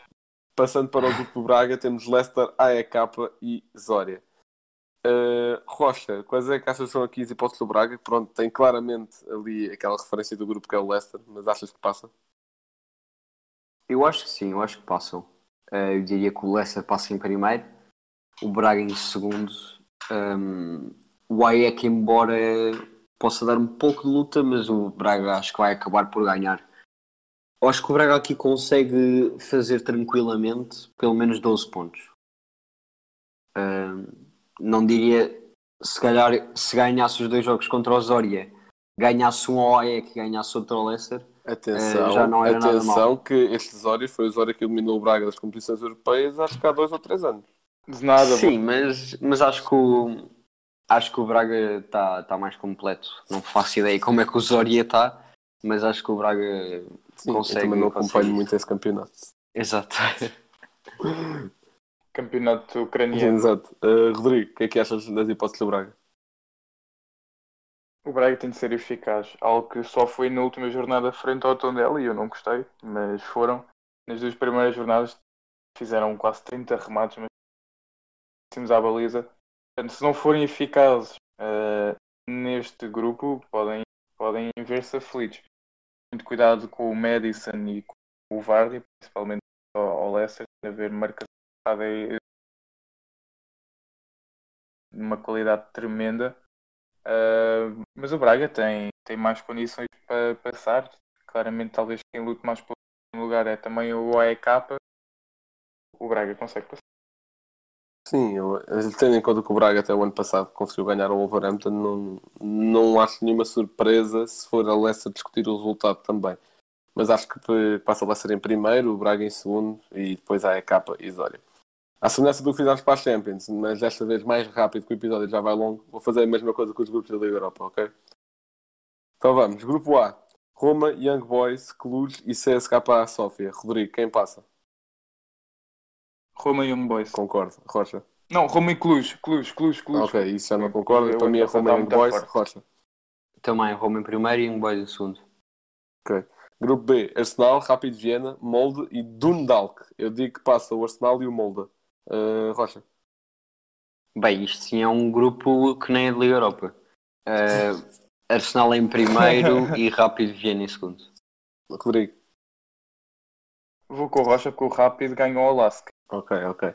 Passando para o grupo do Braga, temos Leicester, AEK e Zória. Uh, Rocha, quais é que achas são aqui as hipóteses do Braga? Pronto, tem claramente ali aquela referência do grupo que é o Leicester, mas achas que passa? Eu acho que sim, eu acho que passam. Eh, eu diria que o Leicester passa em primeiro, o Braga em segundo. Um, o AEK, embora possa dar um pouco de luta, mas o Braga acho que vai acabar por ganhar. Eu acho que o Braga aqui consegue fazer tranquilamente pelo menos 12 pontos. Um, não diria, se calhar, se ganhasse os dois jogos contra o Zória, ganhasse um ao AEK e ganhasse outro ao Leicester, Atenção, já não era nada atenção que este Zória foi o Zória que eliminou o Braga das competições europeias acho que há dois ou três anos. De nada, Sim, mas, mas acho que o acho que o Braga está tá mais completo. Não faço ideia como é que o Zoria está, mas acho que o Braga Sim, consegue. eu também não consegue acompanho isso. muito esse campeonato. Exato. campeonato ucraniano. Exato. Uh, Rodrigo, o que é que achas das hipóteses do Braga? O Braga tem de ser eficaz. Algo que só foi na última jornada frente ao Tondela e eu não gostei, mas foram. Nas duas primeiras jornadas fizeram quase 30 remates, mas à baliza. Portanto, se não forem eficazes eh, neste grupo, podem, podem ver-se aflitos. Muito cuidado com o Madison e com o Vardy, principalmente ao, ao Leicester, haver marcação de uma qualidade tremenda. Uh, mas o Braga tem, tem mais condições para passar. Claramente, talvez quem lute mais pelo lugar é também o AEK. O Braga consegue passar. Sim, eu, tendo em conta que o Braga até o ano passado conseguiu ganhar o Wolverhampton, não, não acho nenhuma surpresa se for a Leicester discutir o resultado também. Mas acho que passa a Leicester em primeiro, o Braga em segundo e depois a EK e Zória. À semelhança do que fizemos para a Champions, mas desta vez mais rápido que o episódio já vai longo, vou fazer a mesma coisa com os grupos da Liga Europa, ok? Então vamos, grupo A. Roma, Young Boys, Cluj e CSKA Sofia. Rodrigo, quem passa? Roma e Young Boys. Concordo. Rocha. Não, Roma e Cluj. Cluj, Cluj, Cluj. Ok, isso já não concordo. Eu Para mim é Roma e Young Boys. forte. Rocha. Também Roma em primeiro e um Boys em segundo. Grupo B, Arsenal, Rápido Viena, Molde e Dundalk. Eu digo que passa o Arsenal e o Molde. Uh, Rocha. Bem, isto sim é um grupo que nem é de Liga Europa. Uh, Arsenal em primeiro e Rápido Viena em segundo. Rodrigo. Vou com o Rocha porque o Rápido ganhou o Lask. Ok, ok.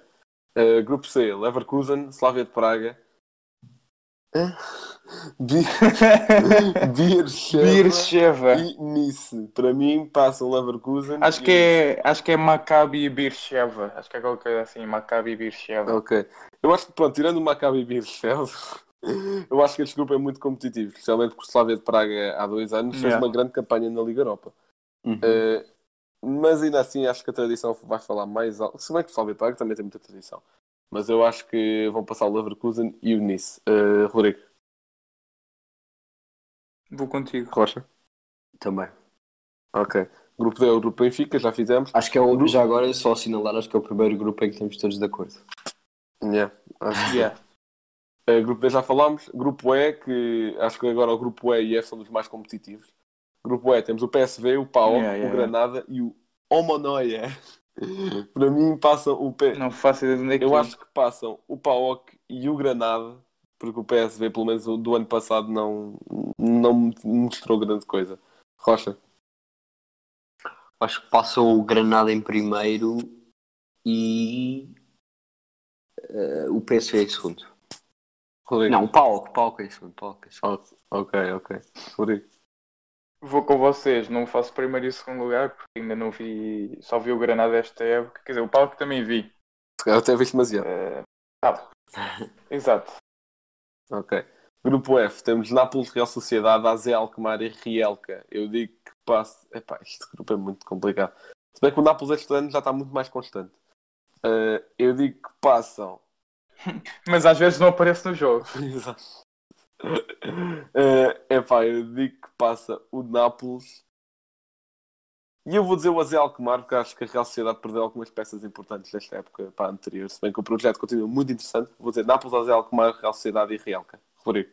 Uh, grupo C, Leverkusen, Slavia de Praga. Bi- Beersheva Beersheva. e Nice. Para mim passam Leverkusen. Acho e que é, acho que é Maccabi e Beersheva. Acho que é qualquer coisa assim, Maccabi e Beersheva. Ok. Eu acho que, pronto, tirando o Maccabi Beersheva, eu acho que este grupo é muito competitivo, especialmente porque o Slavia de Praga há dois anos fez Yeah. uma grande campanha na Liga Europa. Uhum. Eh, mas ainda assim acho que a tradição vai falar mais alto. Se bem que o Praga também tem muita tradição. Mas eu acho que vão passar o Leverkusen e o Nice. Eh, Rodrigo, Vou contigo. Rocha. Também. Ok. Grupo D é o Grupo Benfica, já fizemos. Acho que é o, já agora, só assinalar, acho que é o primeiro grupo em que estamos todos de acordo. Yeah, acho que. Yeah. Eh, grupo D já falámos. Grupo E, que acho que agora o Grupo E e F são dos mais competitivos. Grupo E temos o PSV, o PAOK, Yeah, yeah, o Granada e o Omonoia. Para mim passam o P... Não faço ideia de onde é que Eu é. acho que passam o PAOK e o Granada, porque o PSV, pelo menos do ano passado, não, não mostrou grande coisa. Rocha. Acho que passa o Granada em primeiro e eh, o PSV em segundo. Rodrigo. Não, o Paulo, o Paulo em segundo. Paulo em segundo. Ok, ok. Rodrigo. Vou com vocês, não faço primeiro e segundo lugar porque ainda não vi, só vi o Granada esta época. Quer dizer, o Palco também vi. Se calhar até viste demasiado. Ah, exato. Ok. Grupo F, temos Nápoles, Real Sociedade, AZ Alkmaar e Rielka. Eu digo que passa. Epá, este grupo é muito complicado. Se bem que o Nápoles este ano já está muito mais constante. Eh, eu digo que passam. Mas às vezes não aparece no jogo. Exato. É epá, eu digo que passa o Nápoles. E eu vou dizer o AZ Alkmaar, porque acho que a Real Sociedade perdeu algumas peças importantes desta época para a anterior. Se bem que o projeto continua muito interessante. Vou dizer Nápoles, AZ Alkmaar, Real Sociedade e Rielka. Rodrigo.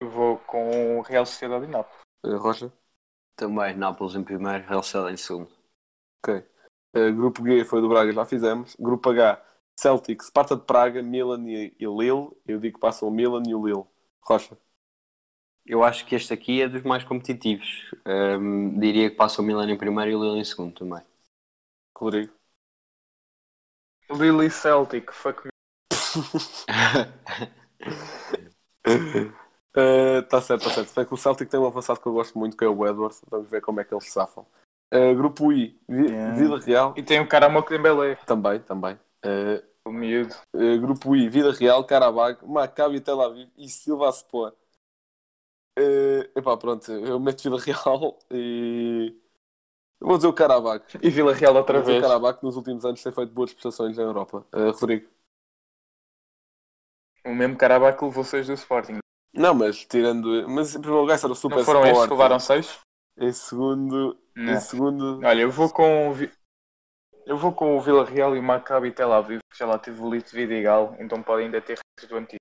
Eu vou com Real Sociedade e Nápoles. Eh, Rocha. Também Nápoles em primeiro, Real Sociedade em segundo. Ok. Eh, grupo G foi do Braga, já fizemos. Grupo H, Celtic, Sparta de Praga, Milan e, e Lille. Eu digo que passam o Milan e o Lille. Rocha. Eu acho que este aqui é dos mais competitivos. Ahm, diria que passa o Milan em primeiro e o Lille em segundo também. Rodrigo. Lille e Celtic, fuck me. Está certo, está certo. Se bem que o Celtic tem um avançado que eu gosto muito, que é o Edwards. Vamos ver como é que eles se safam. Eh, grupo I, Vi- Yeah. Vila Real. E tem o Karamoko Dembélé, Também, também. Eh, o miúdo. eh, grupo I, Vida Real, Karabag, Maccabi Tel Aviv e Silva Spor. Uh, epá, pronto, eu meto Vila Real e eu vou dizer o Karabag. E Vila Real outra Vou dizer vez. o Karabag que nos últimos anos tem feito boas prestações na Europa. Uh, Rodrigo. O mesmo Karabakh que levou 6 do Sporting. Não, mas tirando. Mas em primeiro lugar era o Super Não foram estes Sport. que levaram 6? Em segundo. Em Não. segundo. Olha, eu vou com eu vou com o Vila Real e o Maccabi Tel Aviv, que já lá tive o Lito Vidigal, então pode ainda ter restos do antigo.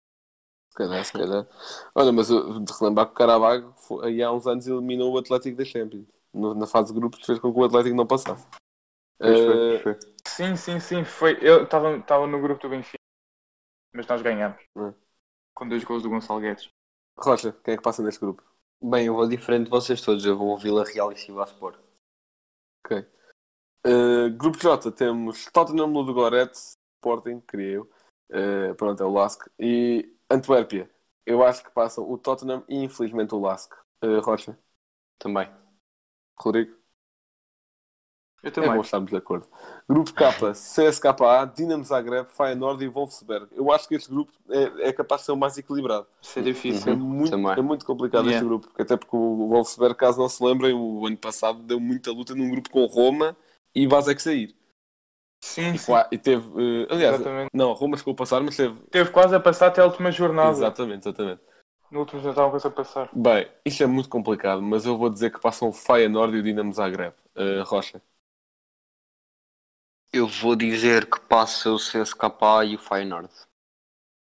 Se calhar, se calhar. Olha, mas eu- de relembrar que o Karabag foi- aí há uns anos eliminou o Atlético da Champions. No- na fase de grupos fez com que o Atlético não passasse. Pois Uh, foi. Sim, sim, sim, foi. Eu estava no grupo do Benfica, mas nós ganhamos. Hum. Com dois gols do Gonçalo Guedes. Rocha, quem é que passa neste grupo? Bem, eu vou diferente de vocês todos. Eu vou ao Vila Real e Sivaspor. Ok. Uh, grupo J temos Tottenham, Ludogorets, Sporting, queria eu. Uh, pronto, é o Lask. E Antuérpia. Eu acho que passam o Tottenham e infelizmente o Lask. Uh, Rocha, Também. Rodrigo. Eu É também. bom estarmos de acordo. Grupo K, CSKA, Dinamo Zagreb, Feyenoord e Wolfsberg. Eu acho que este grupo é, é capaz de ser o mais equilibrado. Isso é difícil. É muito, é muito complicado Yeah. este grupo. porque Até porque o Wolfsberg, caso não se lembrem, o ano passado deu muita luta num grupo com Roma e Basek sair. Sim, E, sim. e teve. eh, aliás, Exatamente. não, Roma chegou a passar, mas teve. Teve quase a passar até a última jornada. Exatamente, exatamente. No último já estavam quase a passar. Bem, isto é muito complicado, mas eu vou dizer que passam o Feyenoord e o Dinamo Zagreb. Eh, Rocha. Eu vou dizer que passa o CSKA e o Feyenoord.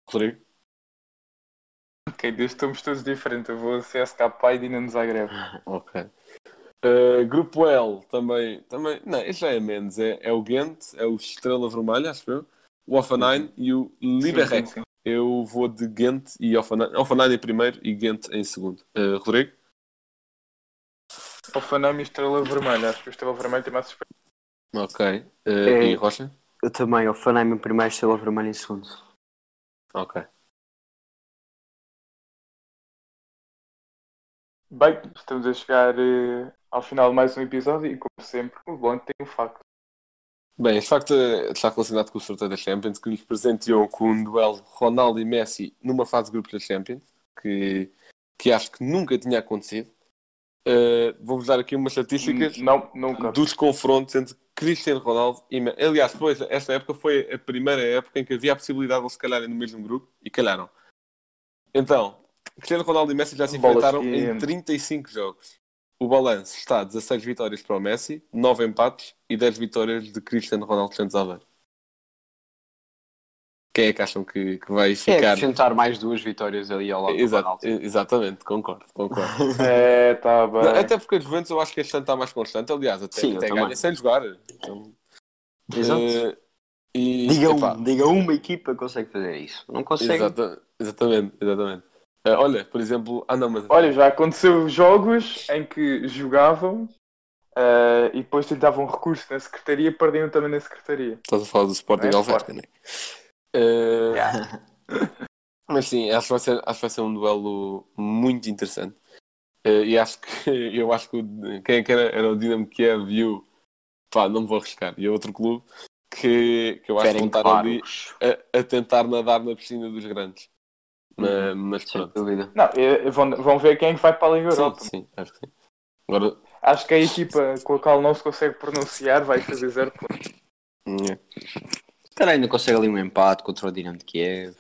Rodrigo. Ok, desde estamos todos diferentes. Eu vou CSK e Dinamo Zagreb. Ok. Uh, grupo L também, também. Não, este já é menos. É, é o Ghent, é o Estrela Vermelha, acho eu. O Offenheim e o Liberec. Sim, sim, sim. Eu vou de Ghent e Offenheim. Offenheim em primeiro e Ghent em segundo. Uh, Rodrigo? Hoffenheim e Estrela Vermelha. Acho que o Estrela Vermelha tem mais suspeito. Ok. Uh, É. E Rocha? Eu também. O Fanheim em primeiro, Estrela Vermelha em segundo. Ok. Bem, estamos a chegar ao final de mais um episódio e, como sempre, o Blanco tem um facto. Bem, este facto está relacionado com o sorteio da Champions, que nos presenteou com um duelo Ronaldo e Messi numa fase de grupos da Champions, que, que acho que nunca tinha acontecido. Uh, Vou-vos dar aqui umas estatísticas. Não, nunca. dos confrontos entre Cristiano Ronaldo e Messi. Aliás, depois, esta época foi a primeira época em que havia a possibilidade de eles se calharem no mesmo grupo e calharam. Então, Cristiano Ronaldo e Messi já se Bolas enfrentaram que- em 35 jogos. O balanço está 16 vitórias para o Messi, 9 empates e 10 vitórias de Cristiano Ronaldo Santos Aveiro. Quem é que acham que, que vai É ficar? acrescentar mais duas vitórias ali ao lado Exato, do Ronaldo. exatamente, concordo, concordo. É, tá bem. Não, até porque a Juventus eu acho que este ano está mais constante, aliás, até, Sim, até também. ganha sem jogar. Então, Exato. eh, e, Diga, um, diga uma equipa que consegue fazer isso. Não consegue. exata- exatamente, exatamente. Eh, olha, por exemplo, ah não, mas Olha, já aconteceu jogos em que jogavam eh, e depois tentavam recurso na secretaria e perdiam também na secretaria. estás a falar do Sporting É, Alverca, Sporting. né? Eh, Yeah. Mas sim, acho que vai ser, acho que vai ser um duelo muito interessante. Eh, e acho que eu acho que o- quem é que era, era o Dinamo Kiev e o pá, não me vou arriscar, e é outro clube que que, eu acho que vão estar ali a, a tentar nadar na piscina dos grandes. Mas, mas pronto. dúvida. Não, vão, vão ver quem é que vai para a Liga Sim, Europa. sim, acho que sim. Agora, Acho que a equipa com a qual não se consegue pronunciar vai fazer zero pontos. yeah. Cara, ainda consegue ali um empate contra o Dinamo de Kiev.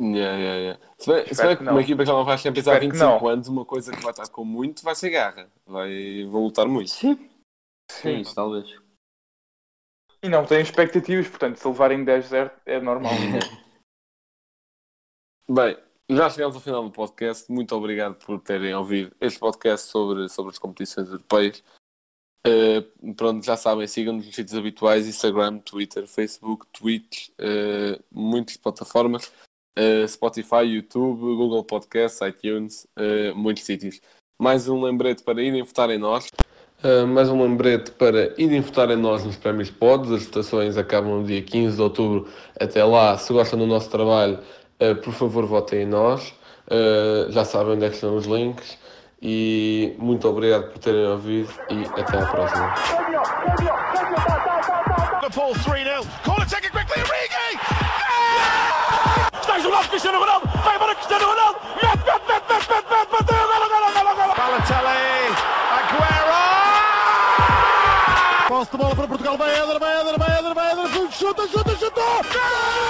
Yeah, yeah, yeah. Se bem, se bem que uma não. equipa que já não vai Champions há Espero que 25 não. anos, uma coisa que vai estar com muito vai ser garra. Vai, vão lutar muito. Sim, sim, Sim. isso talvez. E não têm expectativas, portanto, se levarem 10-0 é normal. Bem, já chegamos ao final do podcast. Muito obrigado por terem ouvido este podcast sobre, sobre as competições europeias. Eh, pronto, já sabem, sigam-nos nos sítios habituais: Instagram, Twitter, Facebook, Twitch, eh, muitas plataformas, eh, Spotify, YouTube, Google Podcasts, iTunes, muitos sítios. Mais um lembrete para irem votar em nós. Uh, mais um lembrete para irem votar em nós nos prémios Pods. As votações acabam no dia 15 de outubro. Até lá, se gostam do nosso trabalho, uh, por favor, votem em nós. Uh, já sabem onde é que estão os links. E muito obrigado por terem ouvido e até à próxima. Liverpool 3-0. Corner taken quickly. Origi! Está isolado Cristiano Ronaldo. Vai para Cristiano Ronaldo. Mete, mete, mete, mete, mete, mete, mete. Golo, golo, golo, golo. Balotelli. Aguero. Posse de bola para Portugal. Vai Éder, vai Éder, vai Éder, vai Éder. Chuta, chuta, chuta. Gol!